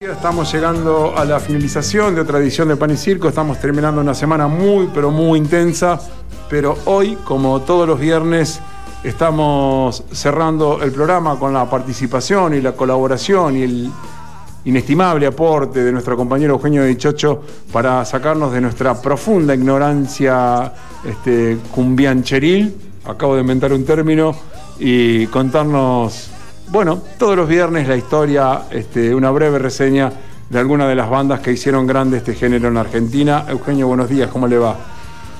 Estamos llegando a la finalización de otra edición de Pan y Circo. Estamos terminando una semana muy, pero muy intensa. Pero hoy, como todos los viernes, estamos cerrando el programa con la participación y la colaboración y el inestimable aporte de nuestro compañero Eugenio Dichocho para sacarnos de nuestra profunda ignorancia este, cumbiancheril. Acabo de inventar un término y contarnos bueno, todos los viernes la historia, este, una breve reseña de alguna de las bandas que hicieron grande este género en Argentina. Eugenio, buenos días, ¿cómo le va?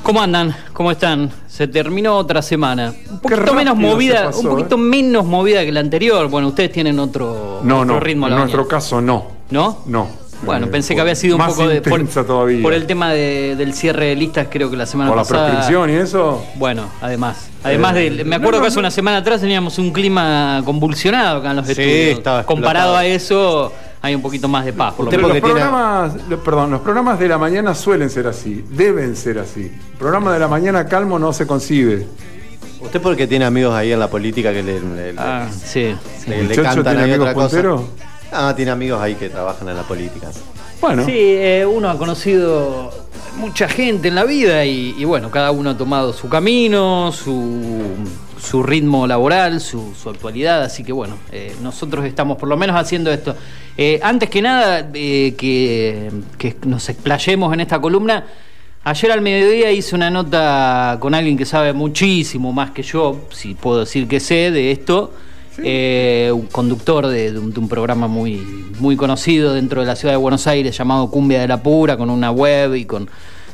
¿Cómo andan? ¿Cómo están? Se terminó otra semana. Un poquito menos movida, pasó, un poquito ¿eh? menos movida que la anterior. Bueno, ustedes tienen otro, No, otro no, ritmo a en nuestro caso no. ¿No? No. Bueno, Eh, pensé que por- había sido un poco de por, todavía. por el tema de- del cierre de listas, creo que la semana Por la pasada. prescripción y eso. Bueno, además. Además Eh, de. Me acuerdo no, no, que hace no. una semana atrás teníamos un clima convulsionado acá en los Sí, estudios. estaba Comparado a eso, hay un poquito más de paz. Por lo Usted menos. Los programas, perdón, los programas de la mañana suelen ser así, deben ser así. El programa de la mañana calmo no se concibe. ¿Usted porque tiene amigos ahí en la política que le, le- le- Ah, sí. sí. le- le cantan ¿tiene ahí amigos otra cosa? Ah, tiene amigos ahí que trabajan en la política. Bueno, Sí, eh, uno ha conocido mucha gente en la vida y, y bueno, cada uno ha tomado su camino, su, su ritmo laboral, su, su actualidad, así que bueno, eh, nosotros estamos por lo menos haciendo esto. Eh, antes que nada, eh, que, que nos explayemos en esta columna, ayer al mediodía hice una nota con alguien que sabe muchísimo más que yo, si puedo decir que sé de esto. Eh, un conductor de, de un, de un programa muy, muy conocido dentro de la ciudad de Buenos Aires llamado Cumbia de la Pura, con una web y con,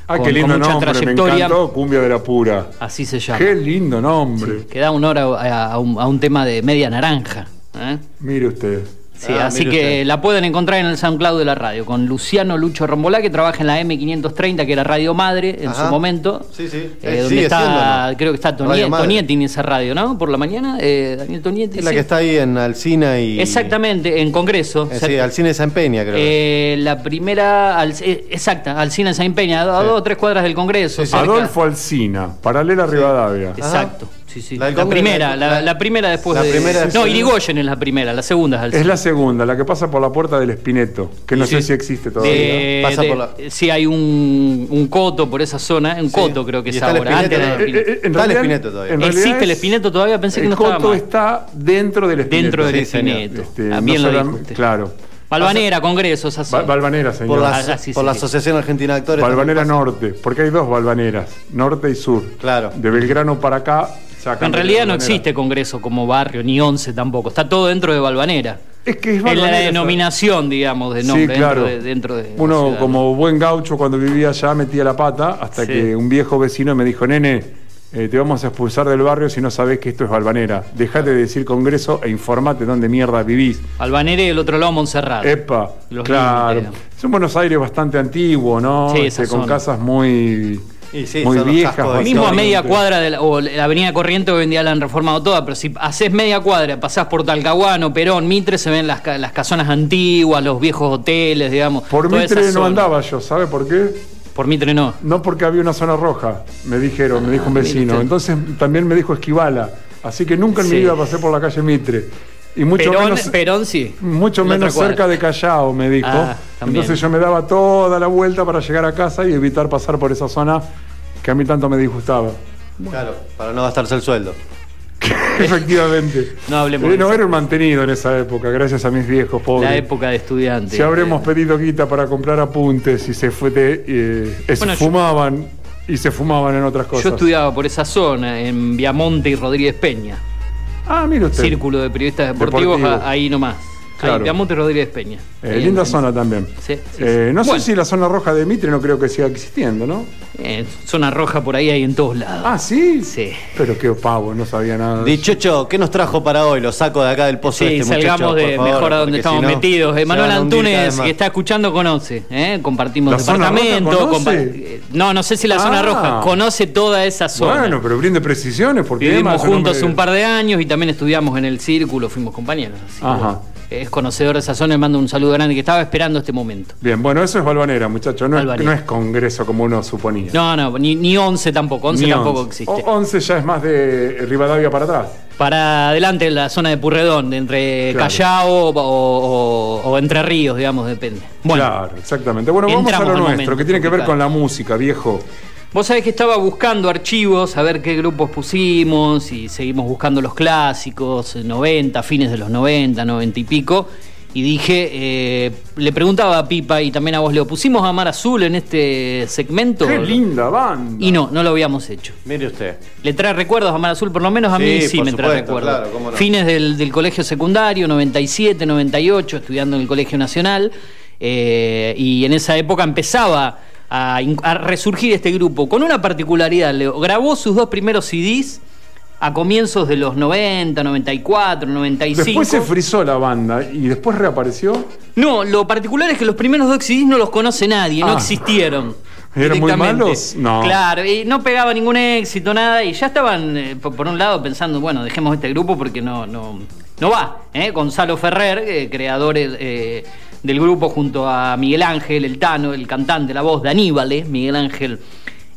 ah, con- qué lindo con mucha nombre, me trayectoria. encantó, Cumbia de la Pura. Así se llama. Qué lindo nombre. Que da honor a, a- a un, a un tema de media naranja. ¿eh? Mire usted. Sí, Ah, así que usted. la pueden encontrar en el SoundCloud de la radio, con Luciano Lucho Rombolá, que trabaja en la M530, que era Radio Madre en Ajá. su momento. Sí, sí. Eh, Eh, donde está, siendo, ¿no? creo que está Radio Tonietti. Tonietti en esa radio, ¿no? Por la mañana, eh, Daniel Tonietti. Es la sí. que está ahí en Alcina y. Exactamente, en Congreso. Eh, sí, Alcina y San Peña, creo. Eh, la primera, al- eh, exacta, Alcina Saint Peña, a, a Sí. dos o tres cuadras del Congreso. Sí, sí. cerca. Adolfo Alsina, paralela a Rivadavia. Exacto, sí, sí. La primera, la, la- la primera después la de. primera es- no, Irigoyen es la primera, la segunda es Alcina. Es la segunda, la que pasa por la puerta del Espineto, que no Sí. sé si existe todavía. De- Pasa de- por la- Sí, hay un, un coto por esa zona, un Sí. coto creo que Y es está el ahora. Espineto, antes ¿no? era el Eh, eh, Espineto. en Está el Espineto todavía. en realidad ¿Existe el es- Espineto todavía? Pensé que el no estaba coto más. está dentro del Espineto. Dentro del. Espineto. Este, También no lo solam- dijo usted. Claro. Balvanera, Congreso, esa zona. Balvanera, señor. por la, Ah, ah, sí, por sí, la sí. Asociación Argentina de Actores. Balvanera Norte, porque hay dos Balvaneras, norte y sur. Claro. De Belgrano para acá. En realidad no Balvanera. existe Congreso como barrio, ni once tampoco. Está todo dentro de Balvanera. Es que es Es la Balvanera, denominación, digamos, de Sí, nombre claro. dentro de. Dentro de Uno, ciudad. como buen gaucho, cuando vivía allá, metía la pata hasta Sí. que un viejo vecino me dijo: Nene, eh, te vamos a expulsar del barrio si no sabés que esto es Balvanera. Dejate de decir Congreso e informate dónde mierda vivís. Balvanera y el otro lado Montserrat. Epa, Los claro. Es un Buenos Aires bastante antiguo, ¿no? Sí, Este, con casas muy, sí, muy viejas. Mismo a media cuadra de la, o la avenida Corriente hoy en día la han reformado toda, pero si haces media cuadra, pasás por Talcahuano, Perón, Mitre, se ven las, las casonas antiguas, los viejos hoteles, digamos. Por Mitre no andaba yo, ¿sabe por qué? Por Mitre no. No porque había una zona roja, me dijeron, me dijo un Ah, vecino. Entonces también me dijo Esquivala. Así que nunca en mi Sí. vida pasé por la calle Mitre. Y mucho Perón, menos, Perón sí. mucho menos cerca de Callao, me dijo. Ah. Entonces yo me daba toda la vuelta para llegar a casa y evitar pasar por esa zona que a mí tanto me disgustaba. Claro, para no gastarse el sueldo. Efectivamente. No hablemos Eh, no era un mantenido en esa época, gracias a mis viejos pobres. La época de estudiante. Si habremos pedido guita para comprar apuntes y se fue de, eh, yo- fumaban y se fumaban en otras cosas. Yo estudiaba por esa zona, en Viamonte y Rodríguez Peña. Ah, mire usted. Círculo de periodistas deportivos, Deportivo. a- ahí nomás. Claro. Ahí, Rodríguez Peña. Eh, linda en- zona también. Sí, sí, Eh, sí. no Bueno. sé si la zona roja de Mitre no creo que siga existiendo, ¿no? Eh, zona roja por ahí hay en todos lados. Ah, sí. Sí. Pero qué pavo, no sabía nada. Dichocho, ¿qué nos trajo para hoy? Lo saco de acá del pozo Sí, este salgamos muchacho, de favor, mejor a donde estamos si no, metidos. Emanuel Antunes, que está escuchando, conoce. ¿eh? Compartimos ¿La zona departamento. roja conoce? compa- eh, No, no sé si la zona Ah. roja. Conoce toda esa zona. Bueno, pero brinde precisiones porque Vivimos juntos nombre- un par de años y también estudiamos en el círculo, fuimos compañeros. así que, Ajá. Es conocedor de esa zona y mando un saludo grande que estaba esperando este momento. Bien, bueno, eso es Balvanera, muchachos. No, es- Balvanera. no es congreso como uno suponía. No, no, ni, ni 11 tampoco, 11 Ni tampoco once. existe. O- 11 ya es más de Rivadavia para atrás. para adelante en la zona de Purredón, de entre Claro. Callao o, o- o Entre Ríos, digamos, depende. Bueno, claro, exactamente. Bueno, vamos a lo nuestro, momento que tiene que ver con la música, viejo. Vos sabés que estaba buscando archivos, a ver qué grupos pusimos y seguimos buscando los clásicos, eh, 90, fines de los 90, 90 y pico. Y dije, eh, le preguntaba a Pipa y también a vos, Leo, ¿pusimos a Mar Azul en este segmento? Qué linda banda. Y no, no lo habíamos hecho. Mire usted. ¿Le trae recuerdos a Mar Azul? Por lo menos a mí Sí, me trae recuerdos. claro, cómo no. Fines del, del colegio secundario, 97, 98, estudiando en el Colegio Nacional. eh, y en esa época empezaba a, resurgir este grupo con una particularidad. Leo. Grabó sus dos primeros CDs a comienzos de los 90, 94, 95. Después se frizó la banda y después reapareció. No, lo particular es que los primeros dos CDs no los conoce nadie, no Ah. existieron. ¿Eran muy malos? No. Claro, y no pegaba ningún éxito, nada, y ya estaban, eh, por, por un lado, pensando, bueno, dejemos este grupo porque no, no, no va. ¿eh? Gonzalo Ferrer, eh, creador eh, del grupo junto a Miguel Ángel, el Tano, el cantante, la voz de Aníbale, Miguel Ángel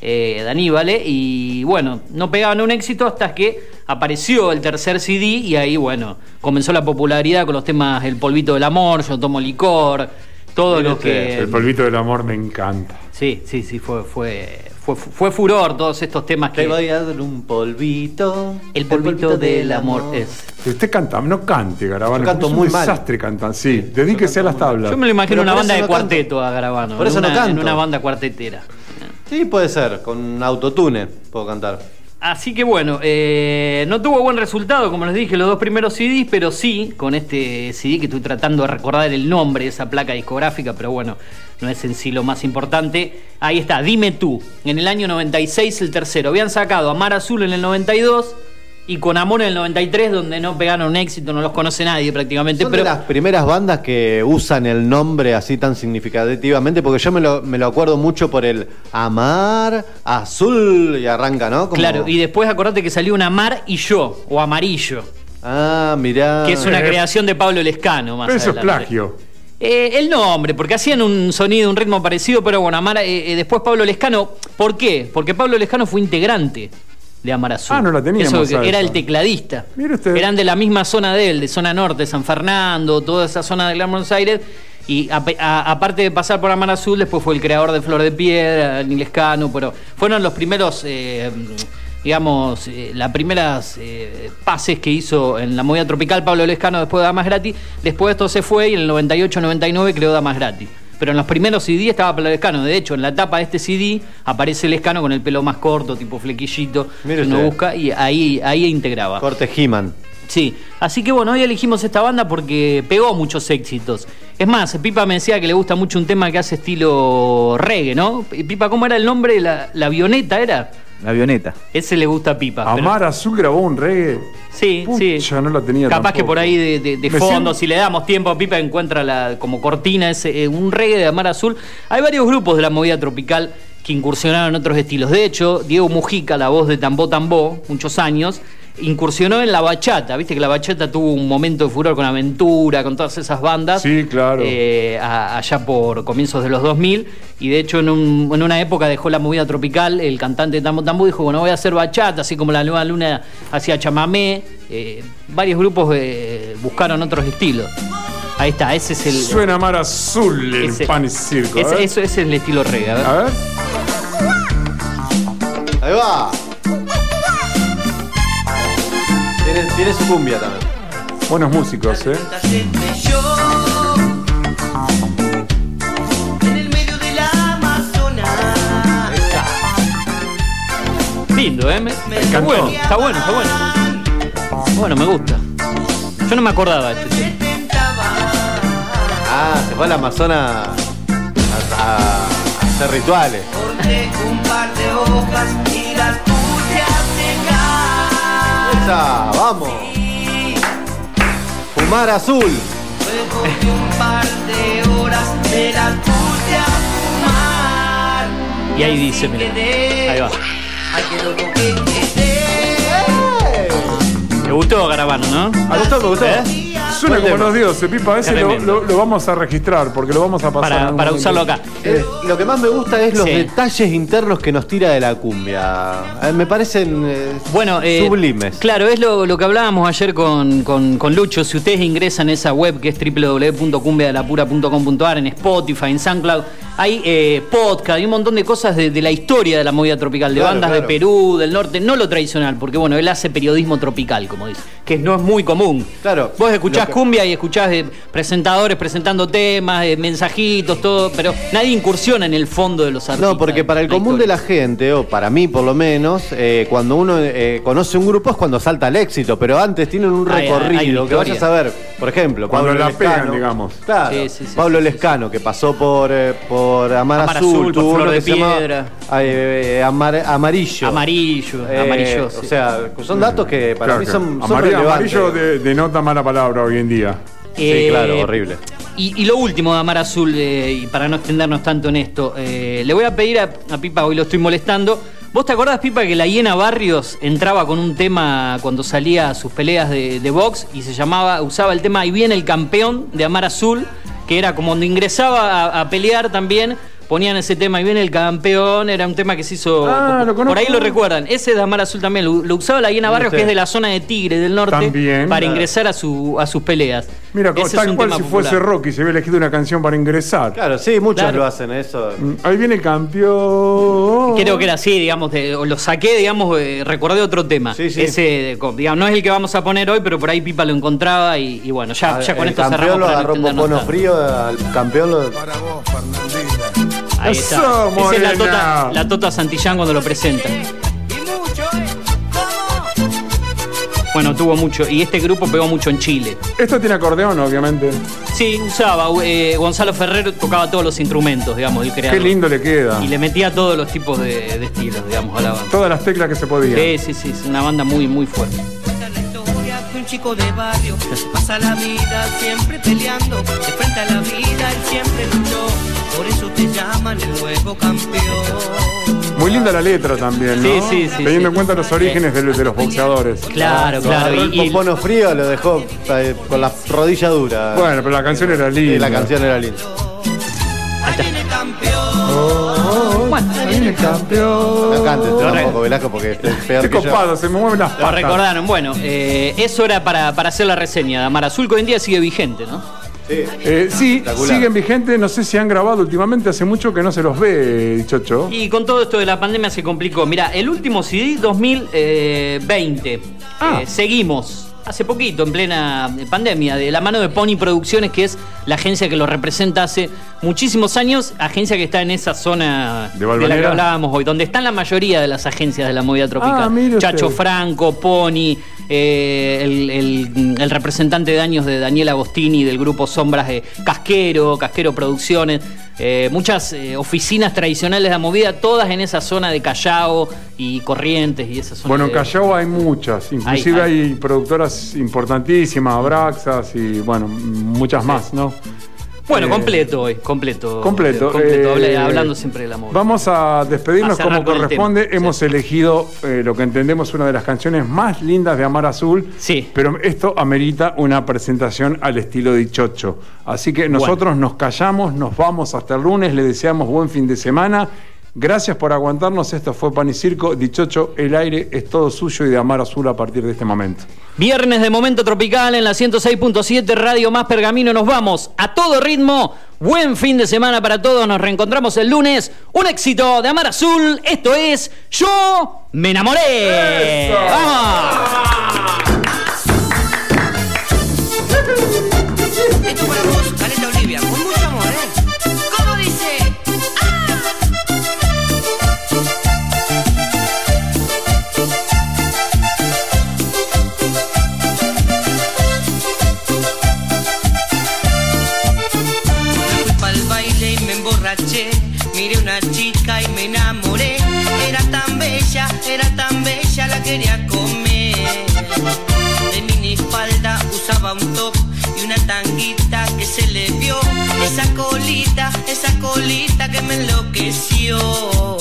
eh, de Aníbale, y bueno, no pegaban un éxito hasta que apareció el tercer CD y ahí, bueno, comenzó la popularidad con los temas El polvito del amor, Yo tomo licor, todo lo usted, que... El polvito del amor me encanta. Sí, sí, sí, fue, fue, fue, fue furor todos estos temas que... Te voy a dar un polvito. El polvito del amor es... Usted canta, no cante, Garabano. Yo canto es un muy mal. desastre cantar. Sí, dedíquese a las tablas. Yo me lo imagino una banda de no cuarteto a Garabano. Por eso no canto. En una banda cuartetera. Sí, puede ser. Con autotune puedo cantar. Así que bueno, eh, no tuvo buen resultado, como les dije, los dos primeros CDs, pero sí, con este CD que estoy tratando de recordar el nombre de esa placa discográfica, pero bueno, no es en sí lo más importante. Ahí está, Dime tú, en el año 96 el tercero. Habían sacado a Mar Azul en el 92 y con Amor en el 93, donde no pegaron éxito, no los conoce nadie prácticamente. Son pero de las primeras bandas que usan el nombre así tan significativamente, porque yo me lo, me lo acuerdo mucho por el Amar Azul y arranca, ¿no? Como- Claro, y después acordate que salió una Mar y yo, o Amarillo, Ah, mirá. que es una Eh, creación de Pablo Lescano más Pero eso es plagio. Eh, el nombre, porque hacían un sonido, un ritmo parecido, pero bueno, Amar, eh, después Pablo Lescano, ¿por qué? Porque Pablo Lescano fue integrante de Amar Azul. Ah, no la teníamos Eso, era el tecladista. Mire usted. Eran de la misma zona de él, de zona norte, San Fernando, toda esa zona de Gran Buenos Aires. Y a- a- aparte de pasar por Amar Azul, después fue el creador de Flor de Piedra, Nil Lescano, pero fueron los primeros, eh, digamos, eh, las primeras eh, pases que hizo en la movida tropical Pablo Lescano después de Damas Gratis. Después esto se fue y en el 98-99 creó Damas Gratis. Pero en los primeros CD estaba Pablo Lescano. De hecho, en la tapa de este CD aparece Lescano con el pelo más corto, tipo flequillito. Mire que uno busca y ahí, ahí integraba. Corte He-Man. Sí, así que bueno, hoy elegimos esta banda porque pegó muchos éxitos. Es más, Pipa me decía que le gusta mucho un tema que hace estilo reggae, ¿no? Pipa, ¿cómo era el nombre? La, la avioneta era. La avioneta. Ese le gusta a Pipa. pero- Amar Azul grabó un reggae. Sí, Pucha, sí. no la tenía Capaz que por ahí de, de- de Me fondo, siento- si le damos tiempo a Pipa, encuentra la, como cortina ese, eh, un reggae de Amar Azul. Hay varios grupos de la movida tropical que incursionaron en otros estilos. De hecho, Diego Mujica, la voz de Tambó Tambó, muchos años, incursionó en la bachata. Viste que la bachata tuvo un momento de furor con Aventura, con todas esas bandas. Sí, claro. eh, a- allá por comienzos de los 2000. Y de hecho, en, un- en una época dejó la movida tropical. El cantante Tambo Tambo dijo: Bueno, voy a hacer bachata, así como la Nueva Luna hacía chamamé. Eh, varios grupos eh, buscaron otros estilos. Ahí está, ese es el. Suena Amar Azul en ese- Pan y Circo. ese- eso ese es el estilo reggae. a ver. A ver. Ahí va. Tiene, tiene su cumbia también. Buenos músicos, ¿eh? En el medio del Amazonas. Lindo, ¿eh? Me- está bueno, está bueno, está bueno. Bueno, me gusta. Yo no me acordaba de este tema. Ah, se fue al Amazonas a, a- a hacer rituales. Corté un par de hojas y las puse a. Esa, vamos. Fumar azul. Luego de un par de horas me las puse a fumar. Y ahí dice, mira. Ahí va. ¿Te gustó, Garabano, no? Me gustó, me gustó. ¿Eh? Suena como los dioses, Pipa. Ese lo, Tremendo. lo- lo vamos a registrar porque lo vamos a pasar. Para, para usarlo acá. Eh, lo que más me gusta es los Sí. detalles internos que nos tira de la cumbia. Eh, me parecen eh, Bueno, eh, sublimes. Claro, es lo, lo que hablábamos ayer con, con- con Lucho. Si ustedes ingresan a esa web que es www.cumbiadelapura.com.ar en Spotify, en SoundCloud, hay eh, podcast, hay un montón de cosas de, de la historia de la movida tropical, de Claro, bandas claro. de Perú, del norte, no lo tradicional, porque bueno, él hace periodismo tropical, como dice, que no es muy común. Claro, Vos escuchás que- cumbia y escuchás eh, presentadores presentando temas, eh, mensajitos, todo, pero nadie incursiona en el fondo de los artistas. No, porque para el común de la gente, o para mí por lo menos, eh, cuando uno eh, conoce un grupo es cuando salta al éxito, pero antes tienen un Hay- hay recorrido que vayas a ver, por ejemplo, Cuando Pablo la Lescano, pegan, digamos. Claro, Sí, sí, sí, Pablo sí, sí, Lescano, que pasó por, eh, por Amar, Amar Azul, Azul, por Flor uno de que se llamaba, Piedra. eh, Amar- Amarillo. Amarillo, Eh, amarillo. O sea, son datos que para Claro mí que son, son amarillo, relevantes. amarillo de- denota mala palabra hoy en día. Sí, Eh, claro, horrible. Y, y lo último de Amar Azul, eh, y para no extendernos tanto en esto, eh, le voy a pedir a, a Pipa, hoy lo estoy molestando. ¿Vos te acordás, Pipa, que la hiena Barrios entraba con un tema cuando salía a sus peleas de, de box y se llamaba, usaba el tema Ahí viene el campeón de Amar Azul, que era como cuando ingresaba a, a pelear también, ponían ese tema Ahí viene el campeón, era un tema que se hizo. Ah, lo por ahí lo recuerdan. Ese de Amar Azul también, lo, lo usaba la hiena Barrios, que es de la zona de Tigre, del norte, También. para ingresar a, su, a sus peleas. Mira, Ese es tal un cual tema si popular. fuese Rocky, se había elegido una canción para ingresar. Claro, sí, muchos Claro. lo hacen eso. Mm, Ahí viene el campeón. Creo que era así, digamos, de- o lo saqué, digamos, eh, recordé otro tema. Sí, sí. Ese, digamos, no es el que vamos a poner hoy, pero por ahí Pipa lo encontraba y, y bueno, ya, ya con el esto campeón cerramos lo para no agarró tanto. frío, al campeón lo... Ahí Eso, está. Esa es la tota, la tota Santillán cuando lo presenta. Y mucho, ¿eh? ¿Cómo? Bueno, tuvo mucho. Y este grupo pegó mucho en Chile. Esto tiene acordeón, obviamente. Sí, usaba. eh, Gonzalo Ferrer tocaba todos los instrumentos, digamos, el Qué creador. lindo le queda. Y le metía todos los tipos de, de estilos, digamos, a la banda. Todas las teclas que se podían. Sí, sí, sí, es una banda muy, muy fuerte. Cuenta la historia que un chico de barrio pasa la vida siempre peleando, de frente a la vida él siempre luchó, por eso te llaman el nuevo campeón. Muy linda la letra también, ¿no? Sí, sí, sí, Teniendo sí. en cuenta los orígenes de, de los boxeadores. Claro, Lo claro. Y, el frío lo dejó eh, con la rodilla dura. Bueno, pero la canción era linda. Sí, la canción era linda. Ahí viene el campeón. bueno, Ahí viene el campeón. No cantes Lo re- tampoco, Velasco, porque es peor Estoy que yo. copado, se me mueven las Lo patas. recordaron. Bueno, eh, eso era para, para hacer la reseña de Amar Azul, que hoy en día sigue vigente, ¿no? Sí. Eh, sí, siguen vigentes. No sé si han grabado últimamente. Hace mucho que no se los ve, Chocho. Y con todo esto de la pandemia se complicó. Mira, el último CD 2020. Ah. Eh, seguimos. Hace poquito, en plena pandemia, de la mano de Pony Producciones, que es la agencia que lo representa hace muchísimos años, agencia que está en esa zona ¿De de, la que hablábamos hoy, donde están la mayoría de las agencias de la movida tropical. Ah. Chacho Franco, Pony, eh, el, el- el representante de años de Daniel Agostini del grupo Sombras de Casquero, Casquero Producciones, eh, muchas eh, oficinas tradicionales de la movida, todas en esa zona de Callao y Corrientes y esa zona. Bueno, en de- Callao hay muchas. Inclusive Hay- hay, productoras importantísimas, Abraxas y, bueno, muchas más, ¿no? Bueno, Eh, completo hoy, completo. Completo. completo, eh, hablando siempre de la movida. Vamos a despedirnos A como corresponde. Hemos sí. elegido eh, lo que entendemos una de las canciones más lindas de Amar Azul. Sí. Pero esto amerita una presentación al estilo de Chocho. Así que nosotros nos callamos, nos vamos hasta el lunes. Le deseamos buen fin de semana. Gracias por aguantarnos. Esto fue Pan y Circo. Dichocho, el aire es todo suyo y de Amar Azul a partir de este momento. Viernes de Momento Tropical en la 106.7 Radio Más Pergamino. Nos vamos a todo ritmo. Buen fin de semana para todos. Nos reencontramos el lunes. Un éxito de Amar Azul. Esto es Yo me enamoré. ¡Eso! ¡Vamos! Me enamoré. Era tan bella, era tan bella, la quería comer. De minifalda usaba un top y una tanguita que se le vio. Esa colita, esa colita que me enloqueció.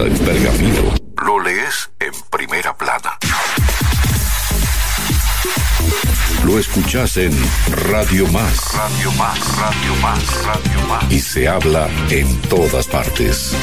pergamino lo lees en primera plana. Lo escuchas en Radio Más. Radio Más, Radio Más, Radio Más. Y se habla en todas partes.